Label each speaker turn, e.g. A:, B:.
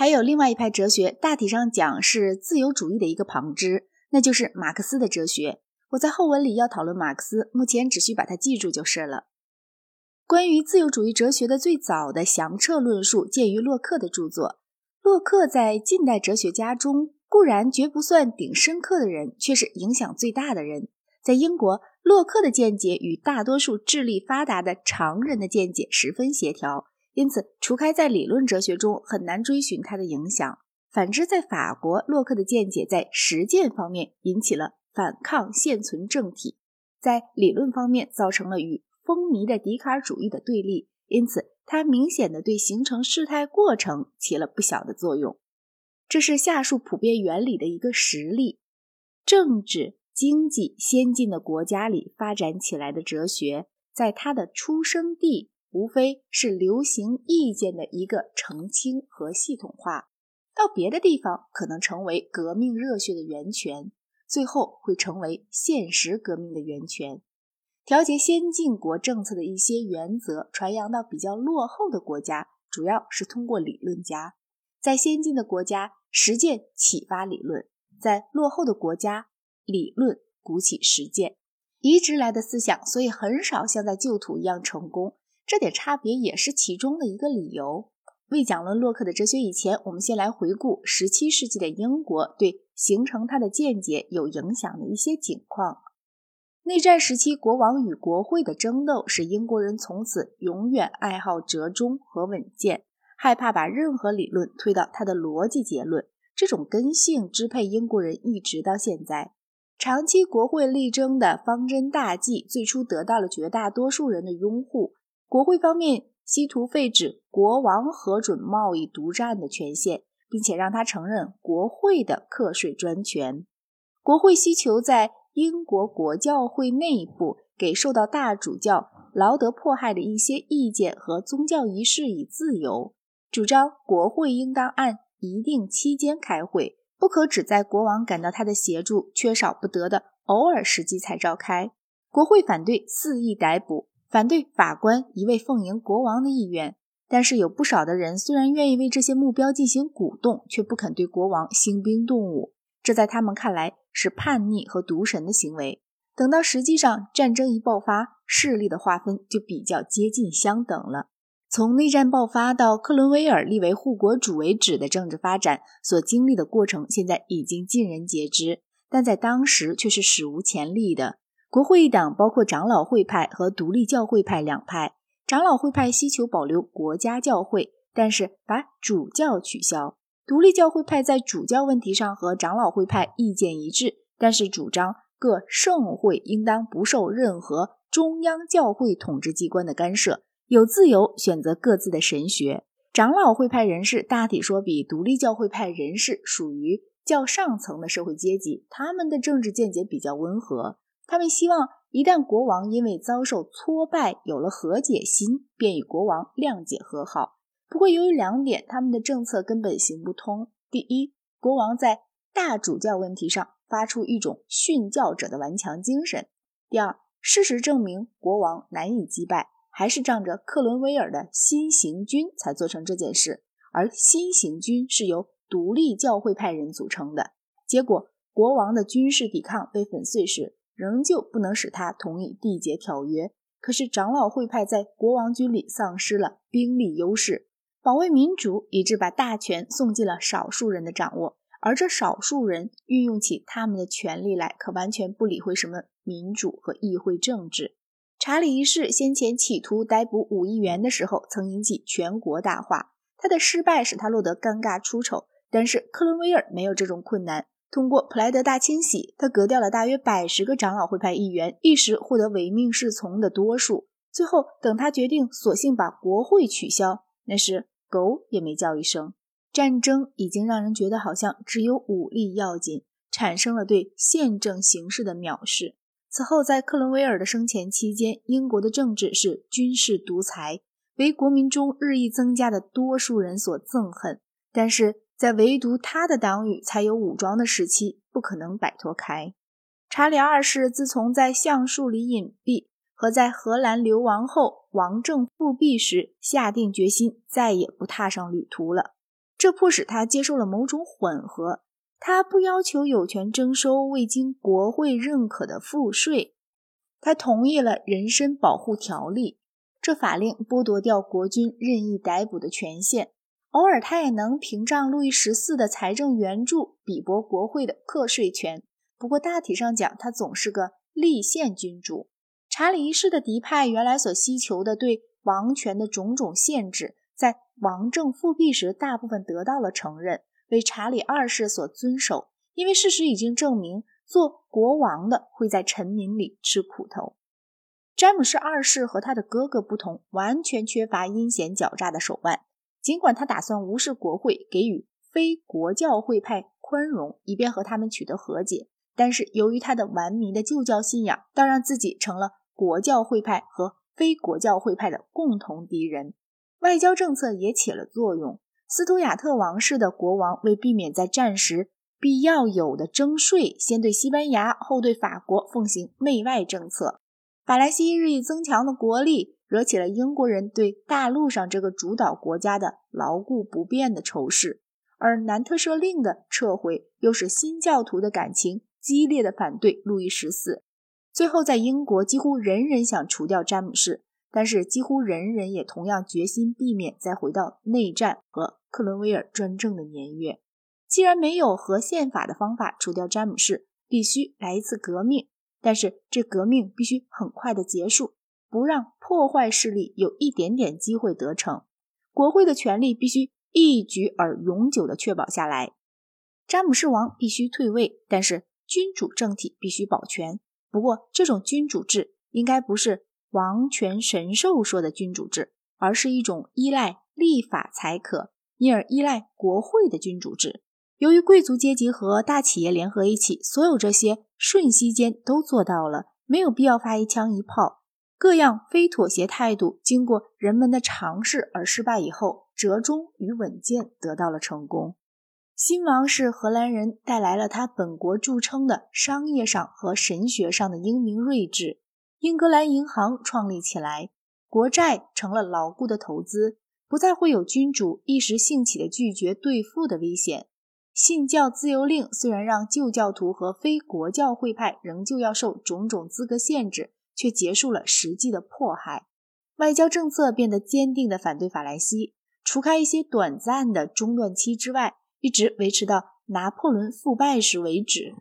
A: 还有另外一派哲学，大体上讲是自由主义的一个旁支，那就是马克思的哲学。我在后文里要讨论马克思，目前只需把它记住就是了。关于自由主义哲学的最早的详彻论述，见于洛克的著作。洛克在近代哲学家中固然绝不算顶深刻的人，却是影响最大的人。在英国，洛克的见解与大多数智力发达的常人的见解十分协调。因此，除开在理论哲学中很难追寻他的影响。反之，在法国，洛克的见解在实践方面引起了反抗现存政体，在理论方面造成了与风靡的笛卡尔主义的对立。因此，他明显的对形成事态过程起了不小的作用。这是下述普遍原理的一个实例：政治、经济先进的国家里发展起来的哲学，在它的出生地。无非是流行意见的一个澄清和系统化，到别的地方可能成为革命热血的源泉，最后会成为现实革命的源泉。调节先进国政策的一些原则传扬到比较落后的国家，主要是通过理论家。在先进的国家，实践启发理论；在落后的国家，理论鼓起实践。移植来的思想，所以很少像在旧土一样成功。这点差别也是其中的一个理由。未讲论洛克的哲学以前，我们先来回顾十七世纪的英国对形成他的见解有影响的一些景况。内战时期，国王与国会的争斗使英国人从此永远爱好折中和稳健，害怕把任何理论推到他的逻辑结论。这种根性支配英国人一直到现在。长期国会力争的方针大计，最初得到了绝大多数人的拥护。国会方面希图废止国王核准贸易独占的权限，并且让他承认国会的课税专权。国会希求在英国国教会内部给受到大主教劳德迫害的一些意见和宗教仪式以自由，主张国会应当按一定期间开会，不可只在国王感到他的协助缺少不得的偶尔时机才召开。国会反对肆意逮捕。反对法官一味奉迎国王的意愿，但是有不少的人虽然愿意为这些目标进行鼓动，却不肯对国王兴兵动武。这在他们看来是叛逆和渎神的行为。等到实际上战争一爆发，势力的划分就比较接近相等了。从内战爆发到克伦威尔立为护国主为止的政治发展所经历的过程，现在已经尽人皆知，但在当时却是史无前例的。国会一党包括长老会派和独立教会派两派。长老会派希求保留国家教会，但是把主教取消；独立教会派在主教问题上和长老会派意见一致，但是主张各圣会应当不受任何中央教会统治机关的干涉，有自由选择各自的神学。长老会派人士大体说比独立教会派人士属于较上层的社会阶级，他们的政治见解比较温和。他们希望，一旦国王因为遭受挫败有了和解心，便与国王谅解和好。不过，由于两点，他们的政策根本行不通。第一，国王在大主教问题上发出一种训教者的顽强精神；第二，事实证明国王难以击败，还是仗着克伦威尔的新行军才做成这件事。而新行军是由独立教会派人组成的。结果，国王的军事抵抗被粉碎时。仍旧不能使他同意缔结条约。可是长老会派在国王军里丧失了兵力优势，保卫民主，以致把大权送进了少数人的掌握。而这少数人运用起他们的权力来，可完全不理会什么民主和议会政治。查理一世先前企图逮捕五亿元的时候，曾引起全国大哗。他的失败使他落得尴尬出丑，但是克伦威尔没有这种困难。通过普莱德大清洗，他革掉了大约百十个长老会派议员，一时获得唯命是从的多数。最后，等他决定索性把国会取消，那时狗也没叫一声。战争已经让人觉得好像只有武力要紧，产生了对宪政形式的藐视。此后，在克伦威尔的生前期间，英国的政治是军事独裁，为国民中日益增加的多数人所憎恨。但是，在唯独他的党羽才有武装的时期，不可能摆脱开。查理二世自从在橡树里隐蔽和在荷兰流亡后，王政复辟时，下定决心再也不踏上旅途了。这迫使他接受了某种混合。他不要求有权征收未经国会认可的赋税，他同意了人身保护条例。这法令剥夺掉国君任意逮捕的权限。偶尔，他也能屏障路易十四的财政援助，比驳国会的课税权。不过，大体上讲，他总是个立宪君主。查理一世的嫡派原来所希求的对王权的种种限制，在王政复辟时大部分得到了承认，为查理二世所遵守。因为事实已经证明，做国王的会在臣民里吃苦头。詹姆士二世和他的哥哥不同，完全缺乏阴险狡诈的手腕。尽管他打算无视国会，给予非国教会派宽容，以便和他们取得和解，但是由于他的顽迷的旧教信仰，倒让自己成了国教会派和非国教会派的共同敌人。外交政策也起了作用。斯图亚特王室的国王为避免在战时必要有的征税，先对西班牙，后对法国奉行媚外政策。法兰西日益增强的国力。惹起了英国人对大陆上这个主导国家的牢固不变的仇视，而南特赦令的撤回又使新教徒的感情激烈的反对路易十四。最后，在英国几乎人人想除掉詹姆士，但是几乎人人也同样决心避免再回到内战和克伦威尔专政的年月。既然没有和宪法的方法除掉詹姆士，必须来一次革命，但是这革命必须很快的结束。不让破坏势力有一点点机会得逞，国会的权力必须一举而永久的确保下来。詹姆士王必须退位，但是君主政体必须保全。不过，这种君主制应该不是王权神授说的君主制，而是一种依赖立法才可，因而依赖国会的君主制。由于贵族阶级和大企业联合一起，所有这些瞬息间都做到了，没有必要发一枪一炮。各样非妥协态度经过人们的尝试而失败以后，折中与稳健得到了成功。新王是荷兰人，带来了他本国著称的商业上和神学上的英明睿智。英格兰银行创立起来，国债成了牢固的投资，不再会有君主一时兴起的拒绝兑付的危险。信教自由令虽然让旧教徒和非国教会派仍旧要受种种资格限制。却结束了实际的迫害，外交政策变得坚定地反对法兰西。除开一些短暂的中断期之外，一直维持到拿破仑复败时为止。